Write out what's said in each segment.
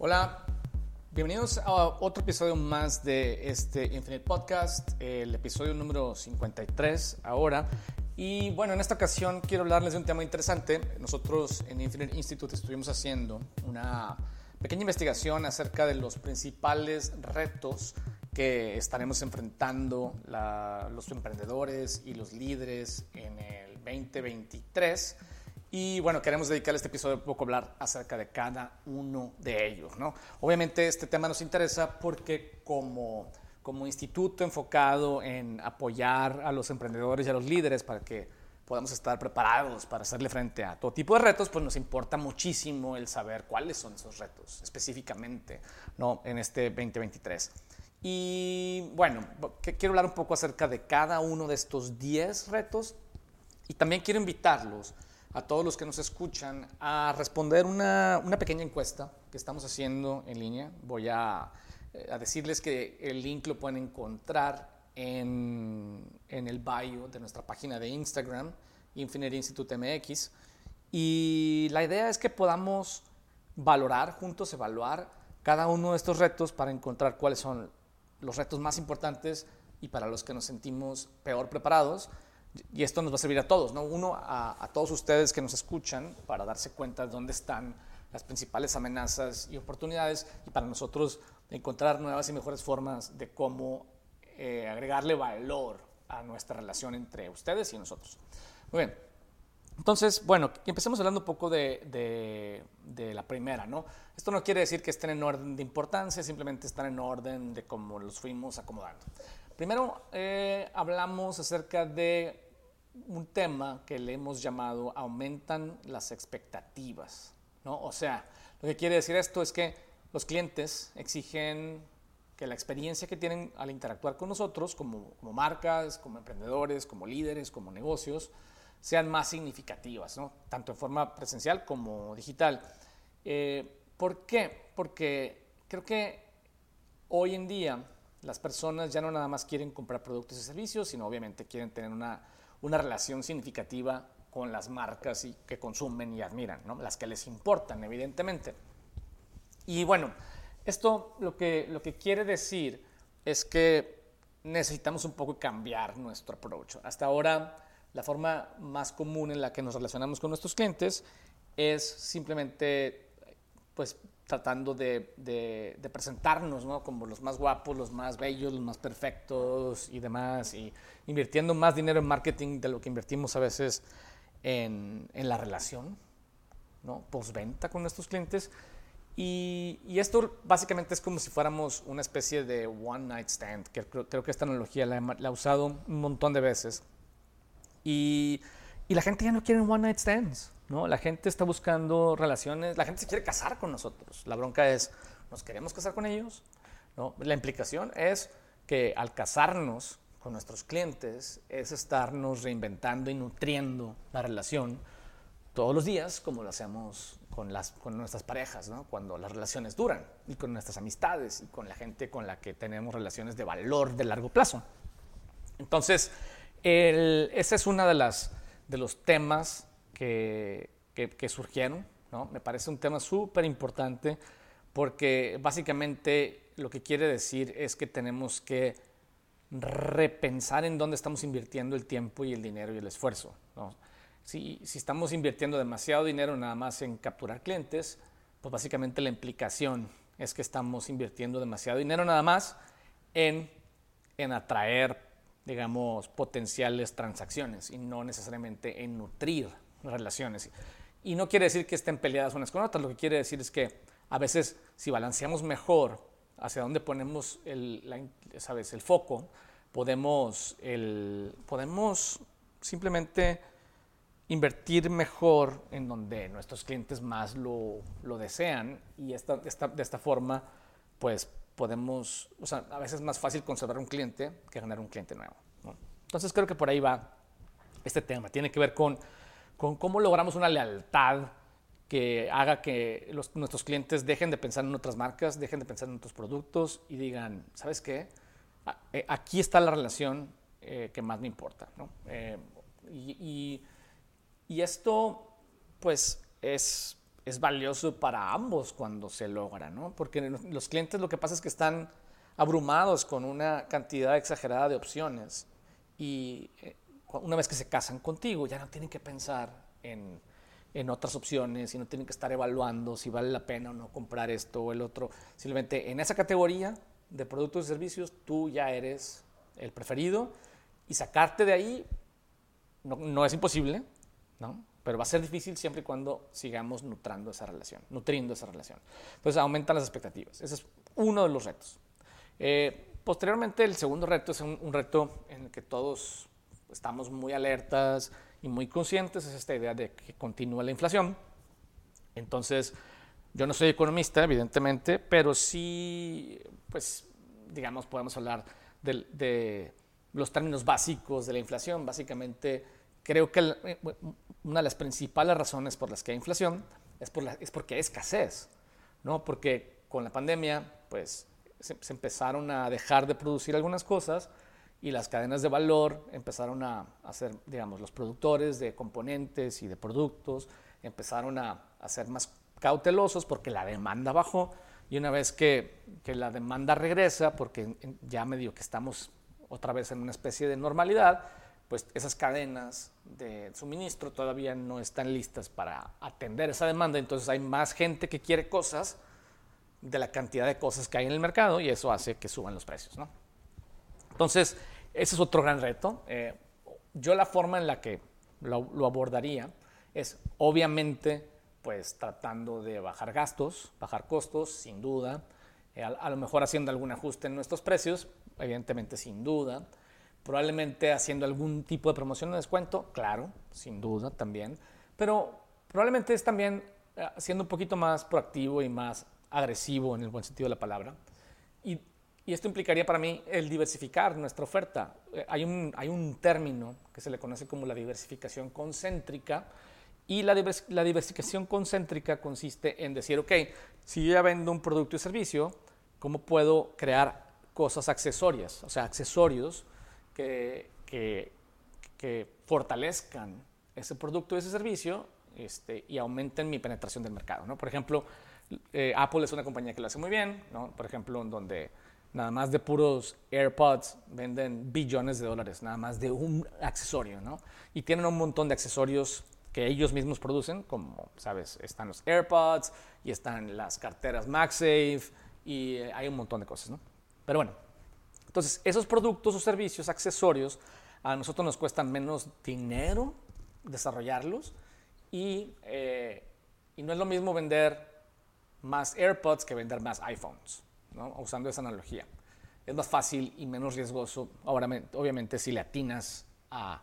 Hola, bienvenidos a otro episodio más de este Infinite Podcast, el episodio número 53 ahora. Y bueno, en esta ocasión quiero hablarles de un tema interesante. Nosotros en Infinite Institute estuvimos haciendo una pequeña investigación acerca de los principales retos que estaremos enfrentando los emprendedores y los líderes en el 2023. Y bueno, queremos dedicar este episodio un poco a hablar acerca de cada uno de ellos. ¿no? Obviamente este tema nos interesa porque como, como instituto enfocado en apoyar a los emprendedores y a los líderes para que podamos estar preparados para hacerle frente a todo tipo de retos, pues nos importa muchísimo el saber cuáles son esos retos específicamente ¿no? en este 2023. Y bueno, quiero hablar un poco acerca de cada uno de estos 10 retos y también quiero invitarlos a todos los que nos escuchan a responder una, una pequeña encuesta que estamos haciendo en línea. Voy a, eh, decirles que el link lo pueden encontrar en, en el bio de nuestra página de Instagram, Infinite Institute MX. Y la idea es que podamos valorar juntos, evaluar cada uno de estos retos para encontrar cuáles son los retos más importantes y para los que nos sentimos peor preparados y esto nos va a servir a todos, ¿no? Uno, a, todos ustedes que nos escuchan para darse cuenta de dónde están las principales amenazas y oportunidades y para nosotros encontrar nuevas y mejores formas de cómo eh, agregarle valor a nuestra relación entre ustedes y nosotros. Muy bien. Entonces, bueno, empecemos hablando un poco de, de, la primera, ¿no? Esto no quiere decir que estén en orden de importancia, simplemente están en orden de cómo los fuimos acomodando. Primero eh, hablamos acerca de un tema que le hemos llamado aumentan las expectativas. ¿no? O sea, lo que quiere decir esto es que los clientes exigen que la experiencia que tienen al interactuar con nosotros, como, como marcas, como emprendedores, como líderes, como negocios, sean más significativas, ¿no? tanto en forma presencial como digital. Eh, ¿Por qué? Porque creo que hoy en día las personas ya no nada más quieren comprar productos y servicios, sino obviamente quieren tener una, una relación significativa con las marcas y que consumen y admiran, ¿no? las que les importan, evidentemente. Y bueno, esto lo que, lo que quiere decir es que necesitamos un poco cambiar nuestro approach. Hasta ahora, la forma más común en la que nos relacionamos con nuestros clientes es simplemente pues tratando de, de, presentarnos ¿no? como los más guapos, los más bellos, los más perfectos y demás, y invirtiendo más dinero en marketing de lo que invertimos a veces en, en la relación, ¿no? postventa con nuestros clientes. Y, y, esto básicamente es como si fuéramos una especie de one night stand, que creo, creo que esta analogía la, la, he usado un montón de veces. Y, y la gente ya no quiere one night stands. ¿no? La gente está buscando relaciones, la gente se quiere casar con nosotros. La bronca es, ¿nos queremos casar con ellos? ¿No? La implicación es que al casarnos con nuestros clientes es estarnos reinventando y nutriendo la relación todos los días, como lo hacemos con, las, con nuestras parejas, ¿no? cuando las relaciones duran, y con nuestras amistades, y con la gente con la que tenemos relaciones de valor de largo plazo. Entonces, el, ese es uno de, las, de los temas que, que, surgieron. ¿no? Me parece un tema súper importante porque básicamente lo que quiere decir es que tenemos que repensar en dónde estamos invirtiendo el tiempo y el dinero y el esfuerzo. ¿no? Si, si, estamos invirtiendo demasiado dinero nada más en capturar clientes, pues básicamente la implicación es que estamos invirtiendo demasiado dinero nada más en, en atraer, digamos, potenciales transacciones y no necesariamente en nutrir relaciones. Y no quiere decir que estén peleadas unas con otras, lo que quiere decir es que a veces si balanceamos mejor hacia dónde ponemos el, ¿sabes? el foco, podemos, el, podemos simplemente invertir mejor en donde nuestros clientes más lo, lo desean y esta, esta, de esta forma pues podemos, o sea, a veces es más fácil conservar un cliente que ganar un cliente nuevo. Entonces creo que por ahí va este tema. Tiene que ver con cómo logramos una lealtad que haga que nuestros clientes dejen de pensar en otras marcas, dejen de pensar en otros productos y digan, ¿sabes qué? Eh, aquí está la relación eh, que más me importa. ¿no? Eh, y, y, esto, pues, es, es valioso para ambos cuando se logra, ¿no? Porque los clientes lo que pasa es que están abrumados con una cantidad exagerada de opciones y eh, una vez que se casan contigo ya no tienen que pensar en, en otras opciones y no tienen que estar evaluando si vale la pena o no comprar esto o el otro. Simplemente en esa categoría de productos y servicios tú ya eres el preferido y sacarte de ahí no, no es imposible, ¿no? pero va a ser difícil siempre y cuando sigamos nutrando esa relación, nutriendo esa relación. Entonces aumentan las expectativas. Ese es uno de los retos. Eh, posteriormente, el segundo reto es un, reto en el que todos estamos muy alertas y muy conscientes, es esta idea de que continúa la inflación. Entonces, yo no soy economista, evidentemente, pero sí, pues, digamos, podemos hablar de, los términos básicos de la inflación. Básicamente, creo que eh, una de las principales razones por las que hay inflación es, por es porque hay escasez, ¿no? Porque con la pandemia, pues se, empezaron a dejar de producir algunas cosas y las cadenas de valor empezaron a hacer, digamos, los productores de componentes y de productos empezaron a, ser más cautelosos porque la demanda bajó. Y una vez que, la demanda regresa, porque ya medio que estamos otra vez en una especie de normalidad, pues esas cadenas de suministro todavía no están listas para atender esa demanda, entonces hay más gente que quiere cosas de la cantidad de cosas que hay en el mercado y eso hace que suban los precios. ¿no? Entonces, ese es otro gran reto. Eh, yo la forma en la que lo, abordaría es obviamente pues tratando de bajar gastos, bajar costos, sin duda, eh, a, lo mejor haciendo algún ajuste en nuestros precios, evidentemente sin duda, probablemente haciendo algún tipo de promoción de descuento, claro, sin duda también, pero probablemente es también eh, siendo un poquito más proactivo y más agresivo en el buen sentido de la palabra. Y, esto implicaría para mí el diversificar nuestra oferta. Eh, hay un, hay un término que se le conoce como la diversificación concéntrica. Y la, la diversificación concéntrica consiste en decir, ok, si yo ya vendo un producto y servicio, ¿cómo puedo crear cosas accesorias? O sea, accesorios que, que, que fortalezcan ese producto y ese servicio este, y aumenten mi penetración del mercado. ¿no? Por ejemplo, eh, Apple es una compañía que lo hace muy bien, ¿no? por ejemplo, en donde nada más de puros AirPods venden billones de dólares, nada más de un accesorio, ¿no? Y tienen un montón de accesorios que ellos mismos producen, como, ¿sabes? Están los AirPods y están las carteras MagSafe y eh, hay un montón de cosas, ¿no? Pero bueno, entonces esos productos o servicios, accesorios, a nosotros nos cuestan menos dinero desarrollarlos y, eh, y no es lo mismo vender más AirPods que vender más iPhones, ¿no? usando esa analogía. Es más fácil y menos riesgoso, obviamente, si le atinas a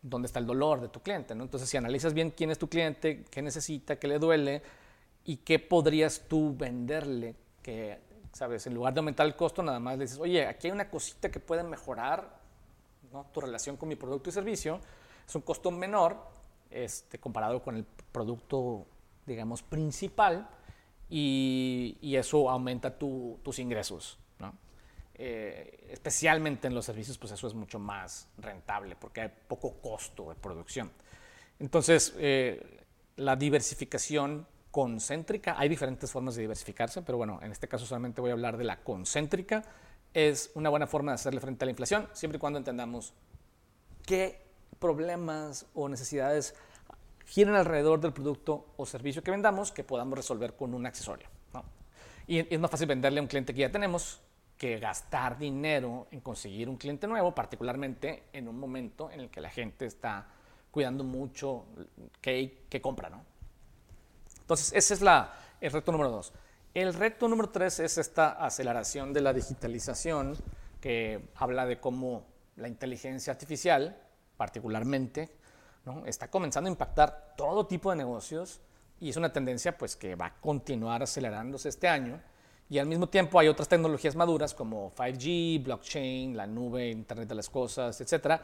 dónde está el dolor de tu cliente. ¿no? Entonces, si analizas bien quién es tu cliente, qué necesita, qué le duele y qué podrías tú venderle, que, ¿sabes? En lugar de aumentar el costo, nada más le dices, oye, aquí hay una cosita que puede mejorar ¿no? tu relación con mi producto y servicio. Es un costo menor este, comparado con el producto, digamos, principal y, eso aumenta tus ingresos. ¿no? Eh, especialmente en los servicios, pues eso es mucho más rentable porque hay poco costo de producción. Entonces, eh, la diversificación concéntrica, hay diferentes formas de diversificarse, pero bueno, en este caso solamente voy a hablar de la concéntrica, es una buena forma de hacerle frente a la inflación, siempre y cuando entendamos qué problemas o necesidades giren alrededor del producto o servicio que vendamos que podamos resolver con un accesorio. Y es más fácil venderle a un cliente que ya tenemos que gastar dinero en conseguir un cliente nuevo, particularmente en un momento en el que la gente está cuidando mucho qué, qué compra. ¿no? Entonces, ese es la, el reto número dos. El reto número tres es esta aceleración de la digitalización que habla de cómo la inteligencia artificial, particularmente, está comenzando a impactar todo tipo de negocios y es una tendencia pues, que va a continuar acelerándose este año. Y al mismo tiempo hay otras tecnologías maduras como 5G, blockchain, la nube, Internet de las Cosas, etcétera,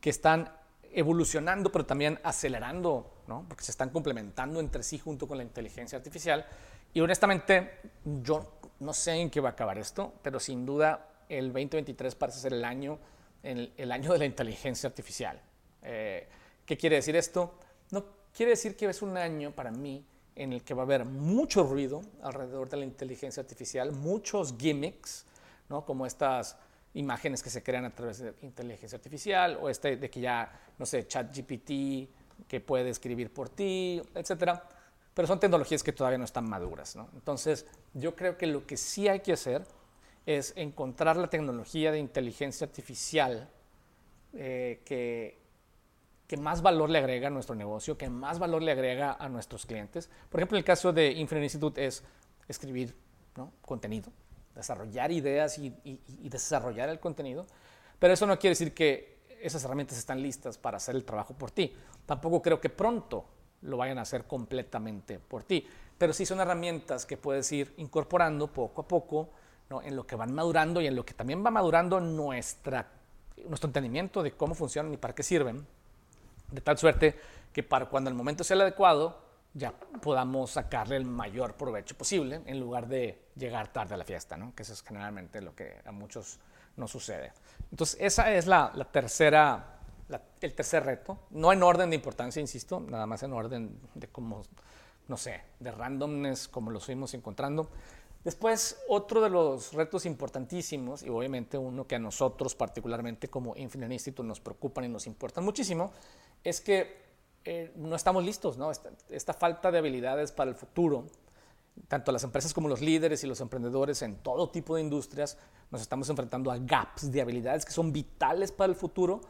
que están evolucionando, pero también acelerando, ¿no? porque se están complementando entre sí junto con la inteligencia artificial. Y honestamente, yo no sé en qué va a acabar esto, pero sin duda el 2023 parece ser el año, el, el año de la inteligencia artificial. Eh, ¿Qué quiere decir esto? No quiere decir que es un año para mí en el que va a haber mucho ruido alrededor de la inteligencia artificial, muchos gimmicks, ¿no? como estas imágenes que se crean a través de inteligencia artificial, o este de que ya, no sé, ChatGPT, que puede escribir por ti, etcétera. Pero son tecnologías que todavía no están maduras. ¿no? Entonces, yo creo que lo que sí hay que hacer es encontrar la tecnología de inteligencia artificial eh, que, que más valor le agrega a nuestro negocio, que más valor le agrega a nuestros clientes. Por ejemplo, el caso de Infinite Institute es escribir contenido, desarrollar ideas y, desarrollar el contenido, pero eso no quiere decir que esas herramientas están listas para hacer el trabajo por ti. Tampoco creo que pronto lo vayan a hacer completamente por ti, pero sí son herramientas que puedes ir incorporando poco a poco en lo que van madurando y en lo que también va madurando nuestra, nuestro entendimiento de cómo funcionan y para qué sirven, de tal suerte que para cuando el momento sea el adecuado, ya podamos sacarle el mayor provecho posible en lugar de llegar tarde a la fiesta, ¿no? que eso es generalmente lo que a muchos nos sucede. Entonces, esa es la, tercera, el tercer reto, no en orden de importancia, insisto, nada más en orden de cómo, no sé, de randomness, como lo fuimos encontrando. Después, otro de los retos importantísimos, y obviamente uno que a nosotros particularmente como Infinite Institute nos preocupan y nos importan muchísimo, es que eh, no estamos listos, ¿no? Esta, falta de habilidades para el futuro, tanto las empresas como los líderes y los emprendedores en todo tipo de industrias, nos estamos enfrentando a gaps de habilidades que son vitales para el futuro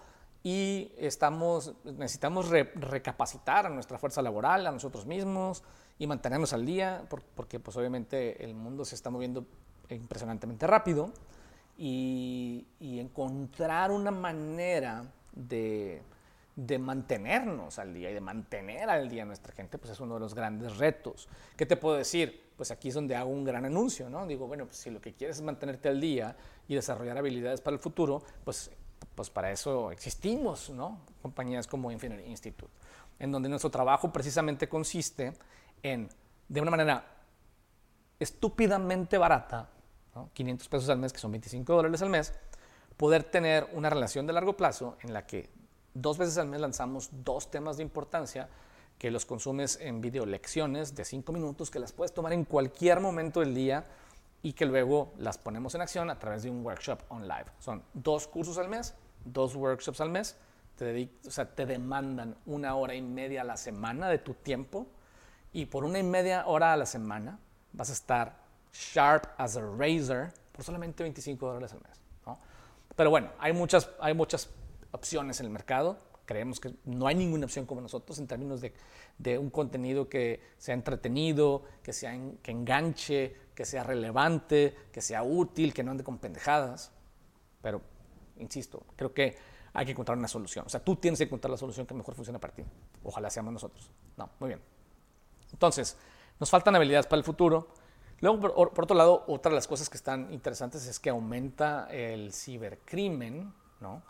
y estamos, necesitamos recapacitar a nuestra fuerza laboral, a nosotros mismos y mantenernos al día, porque pues obviamente el mundo se está moviendo impresionantemente rápido y encontrar una manera de de mantenernos al día y de mantener al día a nuestra gente, pues es uno de los grandes retos. ¿Qué te puedo decir? Pues aquí es donde hago un gran anuncio, ¿no? Digo, bueno, pues si lo que quieres es mantenerte al día y desarrollar habilidades para el futuro, pues, pues para eso existimos, ¿no? Compañías como Infinity Institute, en donde nuestro trabajo precisamente consiste en, de una manera estúpidamente barata, 500 pesos al mes, que son 25 dólares al mes, poder tener una relación de largo plazo en la que Dos veces al mes lanzamos dos temas de importancia que los consumes en video lecciones de cinco minutos que las puedes tomar en cualquier momento del día y que luego las ponemos en acción a través de un workshop online. Son dos cursos al mes, dos workshops al mes, te, o sea, te demandan una hora y media a la semana de tu tiempo y por una y media hora a la semana vas a estar sharp as a razor por solamente 25 dólares al mes. Pero bueno, hay muchas, hay muchas opciones en el mercado. Creemos que no hay ninguna opción como nosotros en términos de, de un contenido que sea entretenido, que, sea que enganche, que sea relevante, que sea útil, que no ande con pendejadas. Pero, insisto, creo que hay que encontrar una solución. O sea, tú tienes que encontrar la solución que mejor funciona para ti. Ojalá seamos nosotros. No, muy bien. Entonces, nos faltan habilidades para el futuro. Luego, por, por, otro lado, otra de las cosas que están interesantes es que aumenta el cibercrimen, ¿no?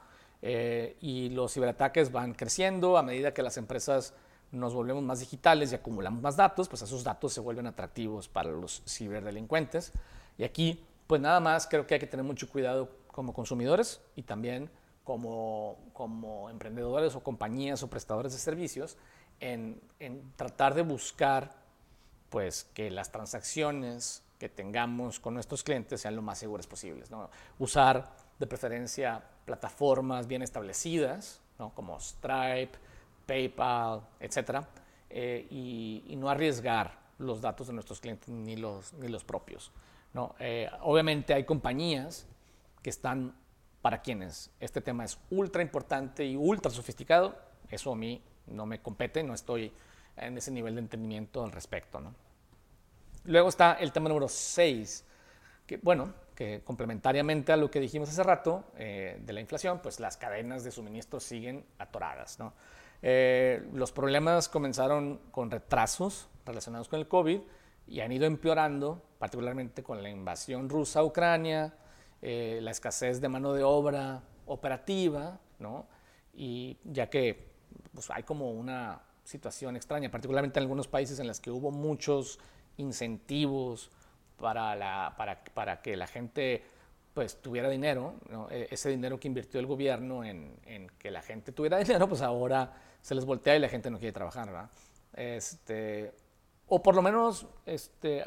Eh, y los ciberataques van creciendo a medida que las empresas nos volvemos más digitales y acumulamos más datos, pues esos datos se vuelven atractivos para los ciberdelincuentes. Y aquí, pues nada más creo que hay que tener mucho cuidado como consumidores y también como, como emprendedores o compañías o prestadores de servicios en, en tratar de buscar pues que las transacciones que tengamos con nuestros clientes sean lo más seguras posibles. ¿no? Usar de preferencia plataformas bien establecidas, ¿no? como Stripe, PayPal, etc. Eh, y, no arriesgar los datos de nuestros clientes ni los, ni los propios. ¿no? Eh, obviamente hay compañías que están para quienes este tema es ultra importante y ultra sofisticado. Eso a mí no me compete, no estoy en ese nivel de entendimiento al respecto. ¿no? Luego está el tema número 6, que bueno, que complementariamente a lo que dijimos hace rato eh, de la inflación, pues las cadenas de suministro siguen atoradas. Eh, los problemas comenzaron con retrasos relacionados con el COVID y han ido empeorando, particularmente con la invasión rusa a Ucrania, eh, la escasez de mano de obra operativa, ¿no? y ya que pues, hay como una situación extraña, particularmente en algunos países en los que hubo muchos incentivos para, la, para, para que la gente pues tuviera dinero, e, ese dinero que invirtió el gobierno en, en, que la gente tuviera dinero, pues ahora se les voltea y la gente no quiere trabajar, ¿verdad? Este, o por lo menos este,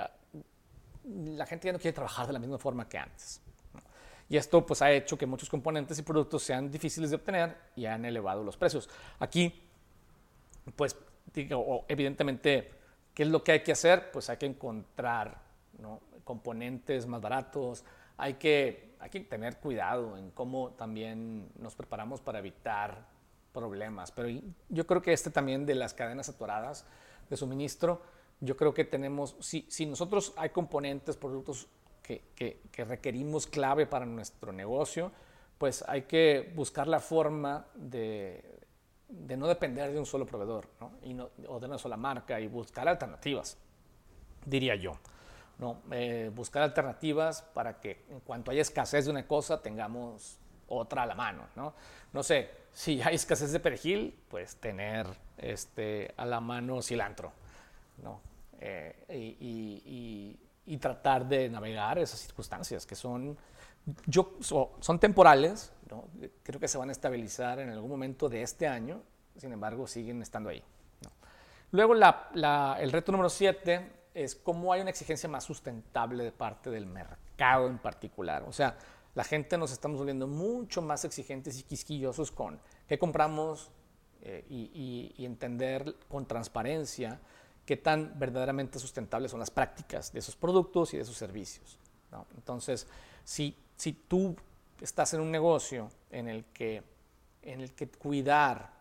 la gente ya no quiere trabajar de la misma forma que antes. Y esto pues ha hecho que muchos componentes y productos sean difíciles de obtener y han elevado los precios. Aquí, pues digo, evidentemente, ¿qué es lo que hay que hacer? Pues hay que encontrar componentes más baratos, hay que, hay que tener cuidado en cómo también nos preparamos para evitar problemas. Pero yo creo que este también de las cadenas saturadas de suministro, yo creo que tenemos, si, si nosotros hay componentes, productos que, que, requerimos clave para nuestro negocio, pues hay que buscar la forma de, de no depender de un solo proveedor ¿no? Y no, o de una sola marca y buscar alternativas, diría yo. ¿No? Eh, buscar alternativas para que en cuanto haya escasez de una cosa tengamos otra a la mano. ¿no? no sé, si hay escasez de perejil, pues tener este, a la mano cilantro. ¿no? Eh, y, y, tratar de navegar esas circunstancias que son, yo, son temporales, ¿no? creo que se van a estabilizar en algún momento de este año, sin embargo siguen estando ahí. Luego la, la, el reto número 7 es cómo hay una exigencia más sustentable de parte del mercado en particular. O sea, la gente nos estamos volviendo mucho más exigentes y quisquillosos con qué compramos eh, y, entender con transparencia qué tan verdaderamente sustentables son las prácticas de esos productos y de esos servicios. Entonces, si, si tú estás en un negocio en el, que, en el que cuidar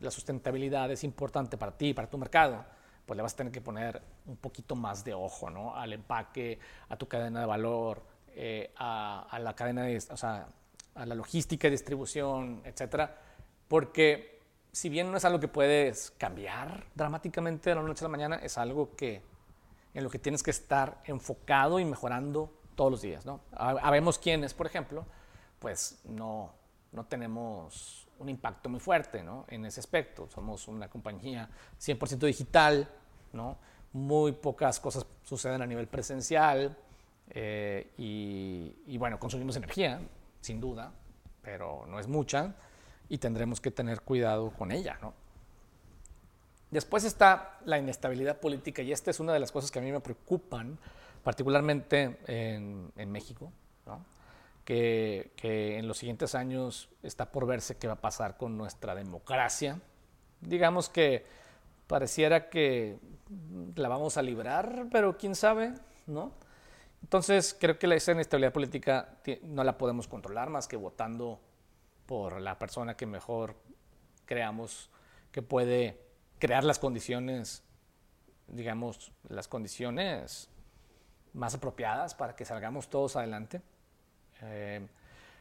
la sustentabilidad es importante para ti, para tu mercado, pues le vas a tener que poner un poquito más de ojo ¿no? al empaque, a tu cadena de valor, eh, a, la cadena de, o sea, a la logística y distribución, etcétera, porque si bien no es algo que puedes cambiar dramáticamente de la noche a la mañana, es algo que en lo que tienes que estar enfocado y mejorando todos los días, ¿no? Habemos quienes, por ejemplo, pues no, no tenemos un impacto muy fuerte ¿no? en ese aspecto. Somos una compañía 100% digital, ¿no? muy pocas cosas suceden a nivel presencial, eh, y, bueno, consumimos energía, sin duda, pero no es mucha y tendremos que tener cuidado con ella. ¿no? Después está la inestabilidad política y esta es una de las cosas que a mí me preocupan, particularmente en, México, que, que, en los siguientes años está por verse qué va a pasar con nuestra democracia. Digamos que pareciera que la vamos a librar, pero quién sabe, ¿no? Entonces, creo que esa inestabilidad política no la podemos controlar más que votando por la persona que mejor creamos que puede crear las condiciones, digamos, las condiciones más apropiadas para que salgamos todos adelante. Eh,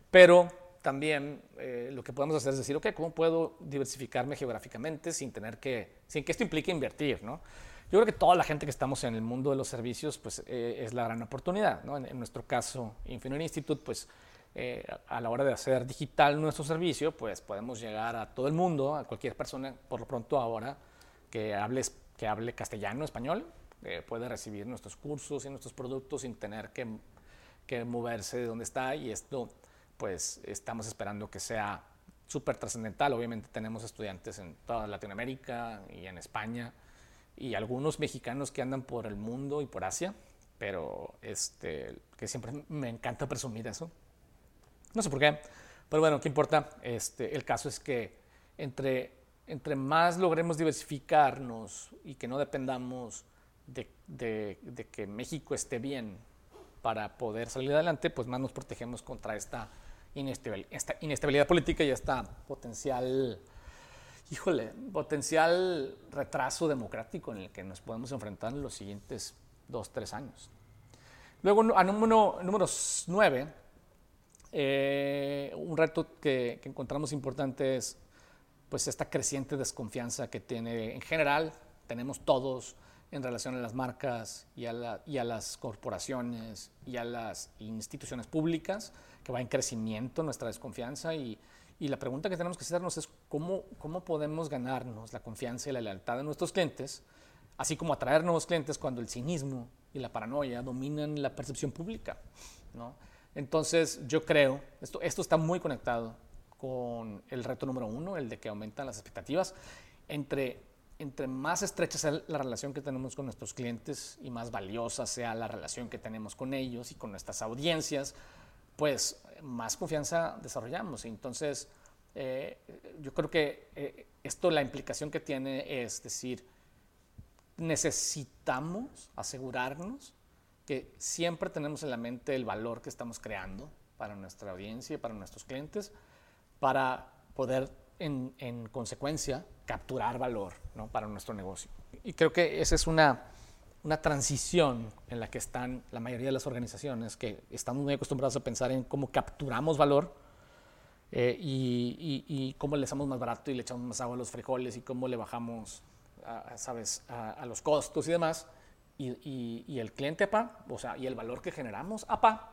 pero también eh, lo que podemos hacer es decir, ok, ¿cómo puedo diversificarme geográficamente sin tener que, sin que esto implique invertir, ¿no? Yo creo que toda la gente que estamos en el mundo de los servicios, pues eh, es la gran oportunidad. ¿no? En, nuestro caso, Infinity Institute, pues eh, a la hora de hacer digital nuestro servicio, pues podemos llegar a todo el mundo, a cualquier persona, por lo pronto ahora, que, hables, que hable castellano, español, eh, puede recibir nuestros cursos y nuestros productos sin tener que, que moverse de donde está. Y esto, pues estamos esperando que sea súper trascendental. Obviamente tenemos estudiantes en toda Latinoamérica y en España y algunos mexicanos que andan por el mundo y por Asia, pero este, que siempre me encanta presumir eso. No sé por qué, pero bueno, ¿qué importa? Este, el caso es que entre, entre más logremos diversificarnos y que no dependamos de, de, que México esté bien para poder salir adelante, pues más nos protegemos contra esta inestabilidad, esta inestabilidad política y esta potencial híjole, potencial retraso democrático en el que nos podemos enfrentar en los siguientes dos, tres años. Luego, a número, número nueve, eh, un reto que, encontramos importante es pues, esta creciente desconfianza que tiene en general, tenemos todos en relación a las marcas y a, y a las corporaciones y a las instituciones públicas, que va en crecimiento nuestra desconfianza y, y la pregunta que tenemos que hacernos es cómo, cómo podemos ganarnos la confianza y la lealtad de nuestros clientes, así como atraer nuevos clientes cuando el cinismo y la paranoia dominan la percepción pública. ¿no? Entonces yo creo, esto, esto está muy conectado con el reto número uno, el de que aumentan las expectativas, entre entre más estrecha sea la relación que tenemos con nuestros clientes y más valiosa sea la relación que tenemos con ellos y con nuestras audiencias, pues más confianza desarrollamos. Entonces, eh, yo creo que eh, esto, la implicación que tiene es decir, necesitamos asegurarnos que siempre tenemos en la mente el valor que estamos creando para nuestra audiencia y para nuestros clientes, para poder en, en consecuencia capturar valor ¿no? para nuestro negocio. Y creo que esa es una, una transición en la que están la mayoría de las organizaciones, que estamos muy acostumbrados a pensar en cómo capturamos valor eh, y, y, cómo le echamos más barato y le echamos más agua a los frijoles y cómo le bajamos, a, ¿sabes?, a, los costos y demás. Y, y, el cliente APA, o sea, y el valor que generamos APA,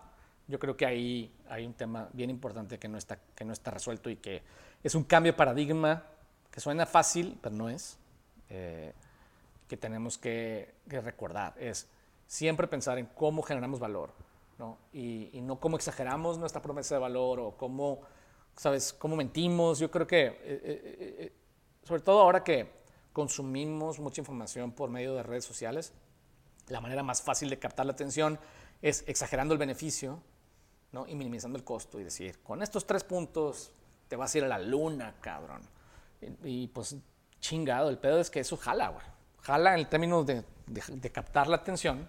yo creo que ahí hay un tema bien importante que no está, que no está resuelto y que es un cambio de paradigma que suena fácil, pero no es, eh, que tenemos que, recordar. Es siempre pensar en cómo generamos valor, ¿no? Y, no cómo exageramos nuestra promesa de valor o cómo, ¿sabes?, cómo mentimos. Yo creo que, eh, eh, sobre todo ahora que consumimos mucha información por medio de redes sociales, la manera más fácil de captar la atención es exagerando el beneficio ¿no? y minimizando el costo y decir, con estos tres puntos te vas a ir a la luna, cabrón. Y, pues chingado, el pedo es que eso jala, güey. Jala en términos de, de, captar la atención,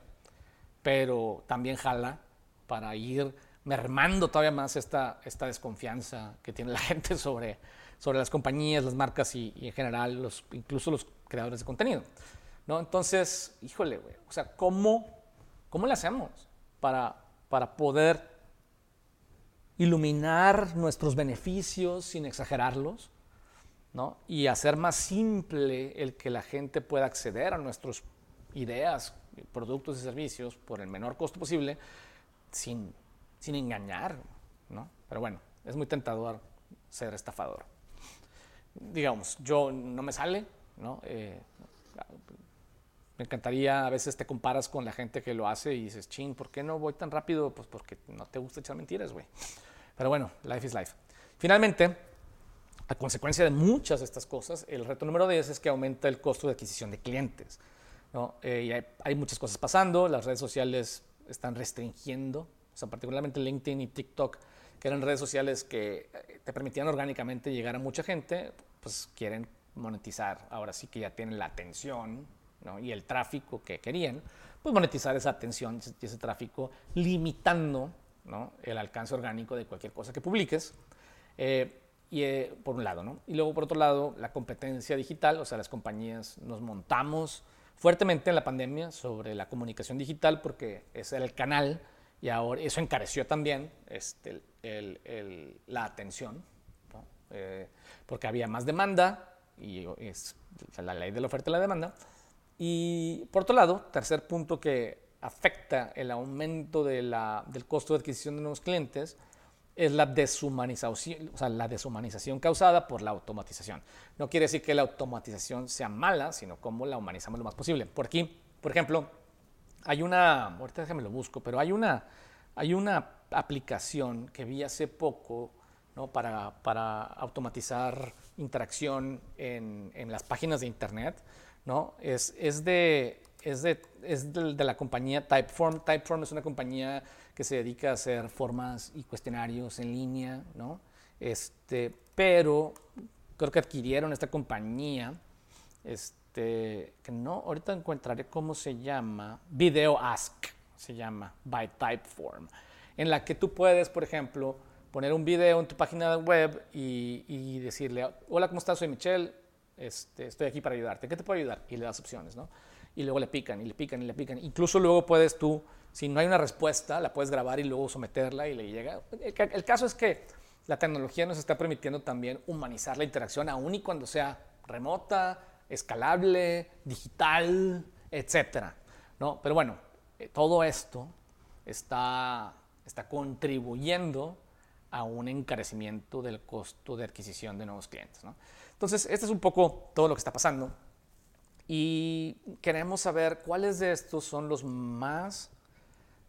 pero también jala para ir mermando todavía más esta, esta desconfianza que tiene la gente sobre, sobre las compañías, las marcas y, en general, los, incluso los creadores de contenido. ¿no? Entonces, híjole, güey, o sea, ¿cómo, cómo le hacemos para, para poder iluminar nuestros beneficios sin exagerarlos? y hacer más simple el que la gente pueda acceder a nuestras ideas, productos y servicios por el menor costo posible, sin, sin engañar. ¿no? Pero bueno, es muy tentador ser estafador. Digamos, yo no me sale, ¿no? Eh, me encantaría, a veces te comparas con la gente que lo hace y dices, ching, ¿por qué no voy tan rápido? Pues porque no te gusta echar mentiras, güey. Pero bueno, life is life. Finalmente, a consecuencia de muchas de estas cosas, el reto número 10 es que aumenta el costo de adquisición de clientes. ¿no? Eh, hay, muchas cosas pasando, las redes sociales están restringiendo, o sea, particularmente LinkedIn y TikTok, que eran redes sociales que eh, te permitían orgánicamente llegar a mucha gente, pues quieren monetizar, ahora sí que ya tienen la atención ¿no? y el tráfico que querían, pues monetizar esa atención y ese, tráfico limitando ¿no? el alcance orgánico de cualquier cosa que publiques. Eh, y, eh, por un lado, ¿no? Y luego, por otro lado, la competencia digital, o sea, las compañías nos montamos fuertemente en la pandemia sobre la comunicación digital porque ese era el canal y ahora eso encareció también este, la atención. Eh, porque había más demanda y es la ley de la oferta y la demanda. Y por otro lado, tercer punto que afecta el aumento de la, del costo de adquisición de nuevos clientes es la deshumanización, o sea, la deshumanización causada por la automatización. No quiere decir que la automatización sea mala, sino cómo la humanizamos lo más posible. Por aquí, por ejemplo, hay una, ahorita déjame lo busco, pero hay una, hay una aplicación que vi hace poco ¿no? para, para automatizar interacción en, en, las páginas de internet. ¿no? Es, es, de, es, de, es de, la compañía Typeform. Typeform es una compañía que se dedica a hacer formas y cuestionarios en línea, ¿no? Este, pero creo que adquirieron esta compañía, este, que no, ahorita encontraré cómo se llama, Video Ask, se llama, by Typeform, en la que tú puedes, por ejemplo, poner un video en tu página web y, y decirle, hola, ¿cómo estás? Soy Michelle, este, estoy aquí para ayudarte, ¿qué te puedo ayudar? Y le das opciones, ¿no? Y luego le pican, y le pican, y le pican. Incluso luego puedes tú si no hay una respuesta, la puedes grabar y luego someterla y le llega. El, caso es que la tecnología nos está permitiendo también humanizar la interacción, aun y cuando sea remota, escalable, digital, etcétera. ¿no? Pero bueno, eh, todo esto está, está contribuyendo a un encarecimiento del costo de adquisición de nuevos clientes. ¿no? Entonces, este es un poco todo lo que está pasando. Y queremos saber cuáles de estos son los más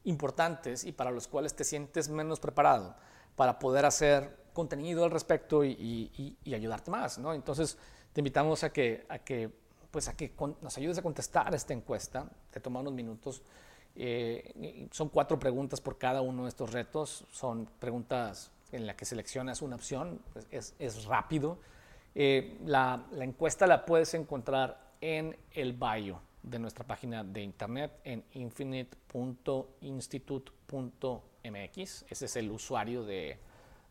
importantes y para los cuales te sientes menos preparado para poder hacer contenido al respecto y, ayudarte más. ¿no? Entonces, te invitamos a que, a que pues a que nos ayudes a contestar esta encuesta. Te toma unos minutos. Eh, son cuatro preguntas por cada uno de estos retos. Son preguntas en las que seleccionas una opción. Es, es rápido. Eh, la, la, encuesta la puedes encontrar en el bio de nuestra página de internet en infinite.institute.mx. Ese es el usuario de,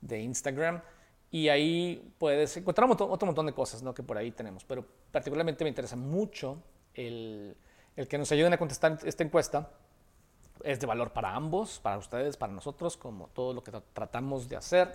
de Instagram. Y ahí puedes encontrar otro, montón de cosas ¿no? que por ahí tenemos. Pero particularmente me interesa mucho el, el, que nos ayuden a contestar esta encuesta. Es de valor para ambos, para ustedes, para nosotros, como todo lo que tratamos de hacer.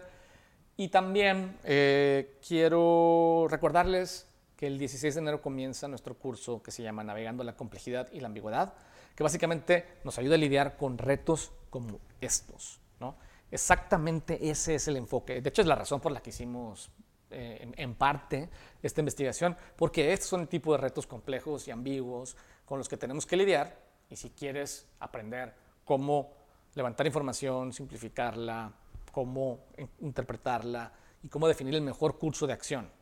Y también eh, quiero recordarles que el 16 de enero comienza nuestro curso que se llama Navegando la complejidad y la ambigüedad, que básicamente nos ayuda a lidiar con retos como estos. ¿no? Exactamente ese es el enfoque. De hecho, es la razón por la que hicimos eh, en, parte esta investigación, porque estos son el tipo de retos complejos y ambiguos con los que tenemos que lidiar. Y si quieres aprender cómo levantar información, simplificarla, cómo interpretarla y cómo definir el mejor curso de acción,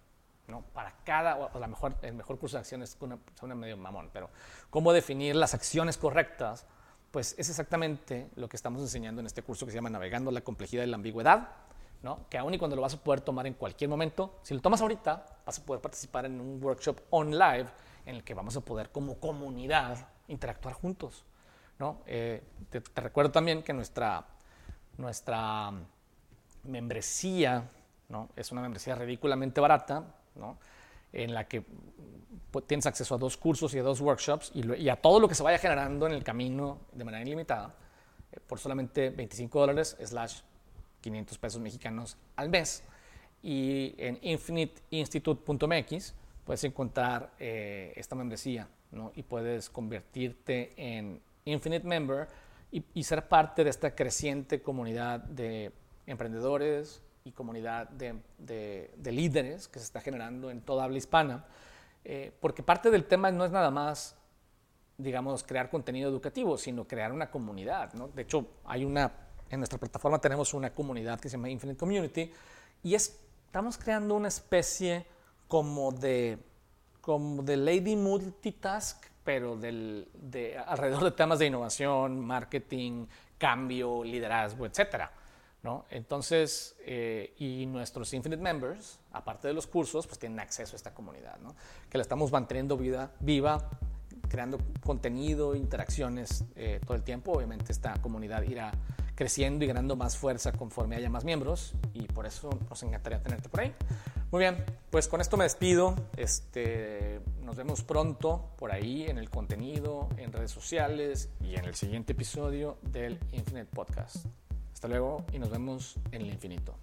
¿no? Para cada, o a lo mejor el mejor curso de acción es una, una medio mamón, pero cómo definir las acciones correctas pues es exactamente lo que estamos enseñando en este curso que se llama Navegando la complejidad y la ambigüedad, ¿no? que aún y cuando lo vas a poder tomar en cualquier momento, si lo tomas ahorita, vas a poder participar en un workshop on live en el que vamos a poder como comunidad interactuar juntos. ¿no? Eh, te, recuerdo también que nuestra, nuestra membresía ¿no? es una membresía ridículamente barata, ¿no? en la que pues, tienes acceso a dos cursos y a dos workshops y, a todo lo que se vaya generando en el camino de manera ilimitada eh, por solamente 25 dólares slash 500 pesos mexicanos al mes. Y en infiniteinstitute.mx puedes encontrar eh, esta membresía ¿no? y puedes convertirte en Infinite Member y, y ser parte de esta creciente comunidad de emprendedores, y comunidad de, de, líderes que se está generando en toda habla hispana, eh, porque parte del tema no es nada más, digamos, crear contenido educativo, sino crear una comunidad. ¿no? De hecho, hay una, en nuestra plataforma tenemos una comunidad que se llama Infinite Community y es, estamos creando una especie como de, como de lady multitask, pero del, de, alrededor de temas de innovación, marketing, cambio, liderazgo, etcétera. ¿No? Entonces, eh, y nuestros Infinite Members, aparte de los cursos, pues tienen acceso a esta comunidad, ¿no? Que la estamos manteniendo vida, viva, creando contenido, interacciones eh, todo el tiempo. Obviamente esta comunidad irá creciendo y ganando más fuerza conforme haya más miembros y por eso nos encantaría tenerte por ahí. Muy bien, pues con esto me despido. Este, nos vemos pronto por ahí en el contenido, en redes sociales y en el siguiente episodio del Infinite Podcast. Hasta luego y nos vemos en el infinito.